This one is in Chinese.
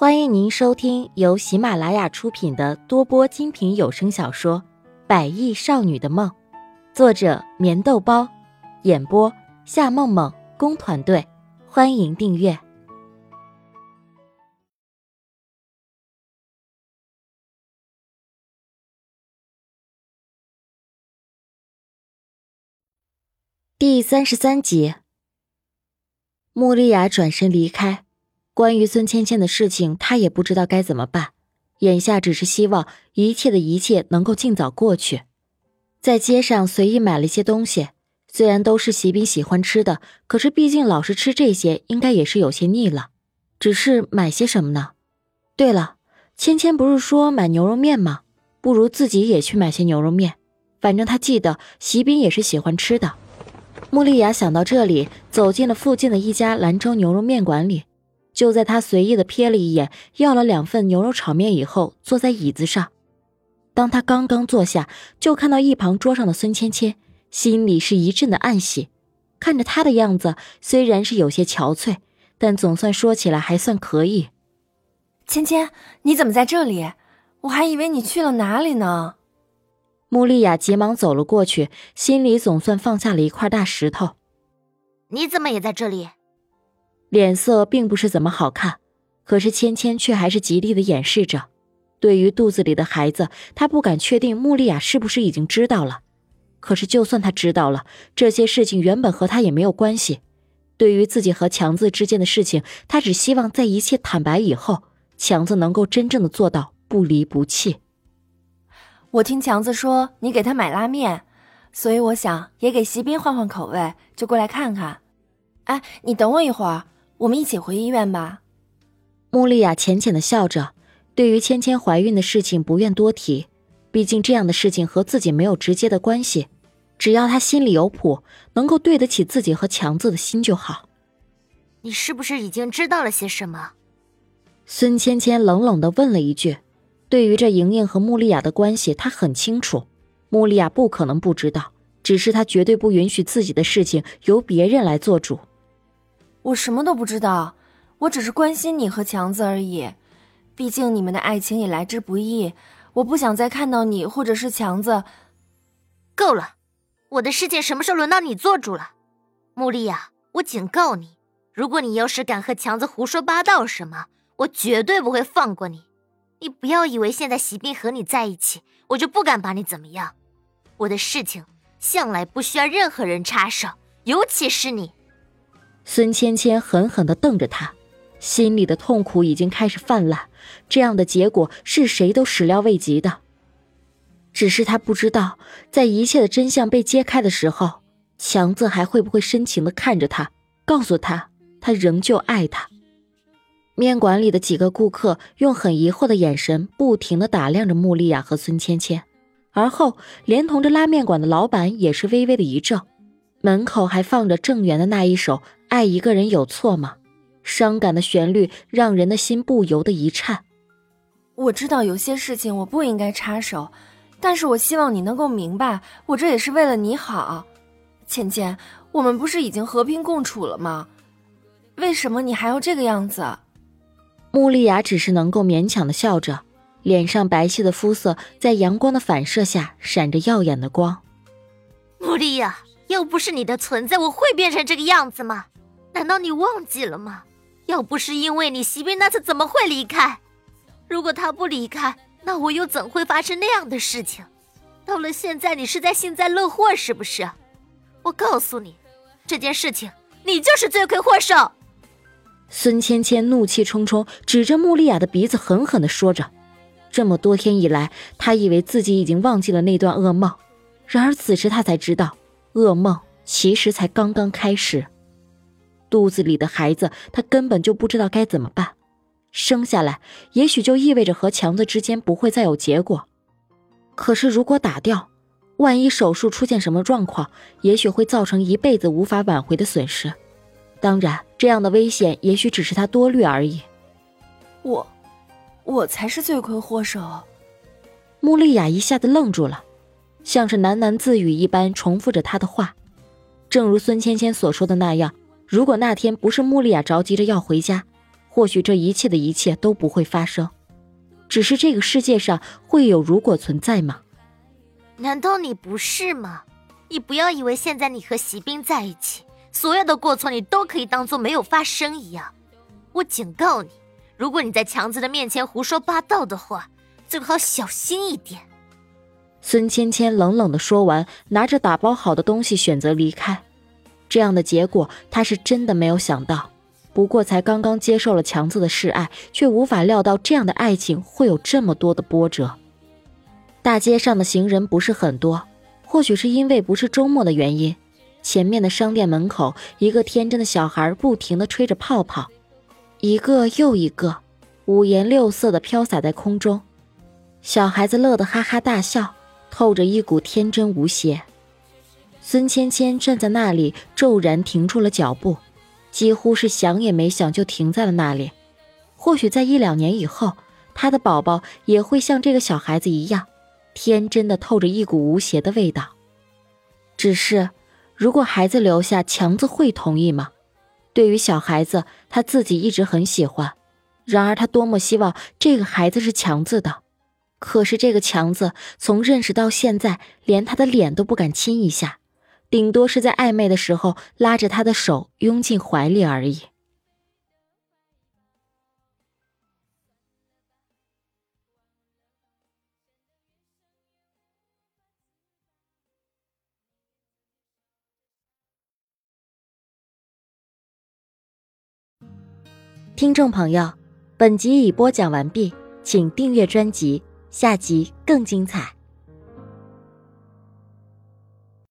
欢迎您收听由喜马拉雅出品的多播精品有声小说《百亿少女的梦》，作者：棉豆包，演播：夏梦梦工团队。欢迎订阅第三十三集。穆丽雅转身离开。关于孙芊芊的事情，他也不知道该怎么办。眼下只是希望一切的一切能够尽早过去。在街上随意买了一些东西，虽然都是席斌喜欢吃的，可是毕竟老是吃这些，应该也是有些腻了。只是买些什么呢？对了，芊芊不是说买牛肉面吗？不如自己也去买些牛肉面。反正他记得席斌也是喜欢吃的。穆丽雅想到这里，走进了附近的一家兰州牛肉面馆里。就在他随意的瞥了一眼，要了两份牛肉炒面以后，坐在椅子上。当他刚刚坐下，就看到一旁桌上的孙芊芊，心里是一阵的暗喜。看着他的样子，虽然是有些憔悴，但总算说起来还算可以。芊芊，你怎么在这里？我还以为你去了哪里呢。穆丽雅急忙走了过去，心里总算放下了一块大石头。你怎么也在这里？脸色并不是怎么好看，可是芊芊却还是极力的掩饰着。对于肚子里的孩子，她不敢确定穆丽亚是不是已经知道了。可是就算她知道了，这些事情原本和她也没有关系。对于自己和强子之间的事情，她只希望在一切坦白以后，强子能够真正的做到不离不弃。我听强子说你给他买拉面，所以我想也给席斌换换口味，就过来看看。哎，你等我一会儿。我们一起回医院吧。穆丽亚浅浅的笑着，对于芊芊怀孕的事情不愿多提，毕竟这样的事情和自己没有直接的关系。只要她心里有谱，能够对得起自己和强子的心就好。你是不是已经知道了些什么？孙芊芊冷冷的问了一句。对于这莹莹和穆丽亚的关系，她很清楚，穆丽亚不可能不知道，只是她绝对不允许自己的事情由别人来做主。我什么都不知道，我只是关心你和强子而已。毕竟你们的爱情也来之不易，我不想再看到你或者是强子。够了，我的事情什么时候轮到你做主了？穆丽亚，我警告你，如果你要是敢和强子胡说八道什么，我绝对不会放过你。你不要以为现在席斌和你在一起，我就不敢把你怎么样。我的事情向来不需要任何人插手，尤其是你。孙芊芊狠狠地瞪着他，心里的痛苦已经开始泛滥。这样的结果是谁都始料未及的。只是他不知道，在一切的真相被揭开的时候，强子还会不会深情地看着他，告诉他他仍旧爱他。面馆里的几个顾客用很疑惑的眼神不停地打量着穆丽亚和孙芊芊，而后连同着拉面馆的老板也是微微的一怔。门口还放着郑源的那一首。爱一个人有错吗？伤感的旋律让人的心不由得一颤。我知道有些事情我不应该插手，但是我希望你能够明白，我这也是为了你好。芊芊，我们不是已经和平共处了吗？为什么你还要这个样子？穆丽雅只是能够勉强的笑着，脸上白皙的肤色在阳光的反射下闪着耀眼的光。穆丽雅，要不是你的存在，我会变成这个样子吗？难道你忘记了吗？要不是因为你，席斌那次怎么会离开？如果他不离开，那我又怎会发生那样的事情？到了现在，你是在幸灾乐祸是不是？我告诉你，这件事情你就是罪魁祸首。孙芊芊怒气冲冲，指着穆丽亚的鼻子狠狠地说着：“这么多天以来，她以为自己已经忘记了那段噩梦，然而此时她才知道，噩梦其实才刚刚开始。”肚子里的孩子，他根本就不知道该怎么办。生下来，也许就意味着和强子之间不会再有结果。可是如果打掉，万一手术出现什么状况，也许会造成一辈子无法挽回的损失。当然，这样的危险也许只是他多虑而已。我，我才是罪魁祸首。穆丽雅一下子愣住了，像是喃喃自语一般重复着他的话。正如孙芊芊所说的那样。如果那天不是穆丽亚着急着要回家，或许这一切的一切都不会发生。只是这个世界上会有如果存在吗？难道你不是吗？你不要以为现在你和席斌在一起，所有的过错你都可以当做没有发生一样。我警告你，如果你在强子的面前胡说八道的话，最好小心一点。孙芊芊冷冷的说完，拿着打包好的东西选择离开。这样的结果，他是真的没有想到。不过才刚刚接受了强子的示爱，却无法料到这样的爱情会有这么多的波折。大街上的行人不是很多，或许是因为不是周末的原因。前面的商店门口，一个天真的小孩不停地吹着泡泡，一个又一个，五颜六色的飘洒在空中。小孩子乐得哈哈大笑，透着一股天真无邪。孙芊芊站在那里，骤然停住了脚步。几乎是想也没想就停在了那里。或许在一两年以后，他的宝宝也会像这个小孩子一样，天真的透着一股无邪的味道。只是，如果孩子留下，强子会同意吗？对于小孩子，他自己一直很喜欢。然而，他多么希望这个孩子是强子的。可是，这个强子从认识到现在，连他的脸都不敢亲一下。顶多是在暧昧的时候拉着他的手拥进怀里而已。听众朋友，本集已播讲完毕，请订阅专辑，下集更精彩。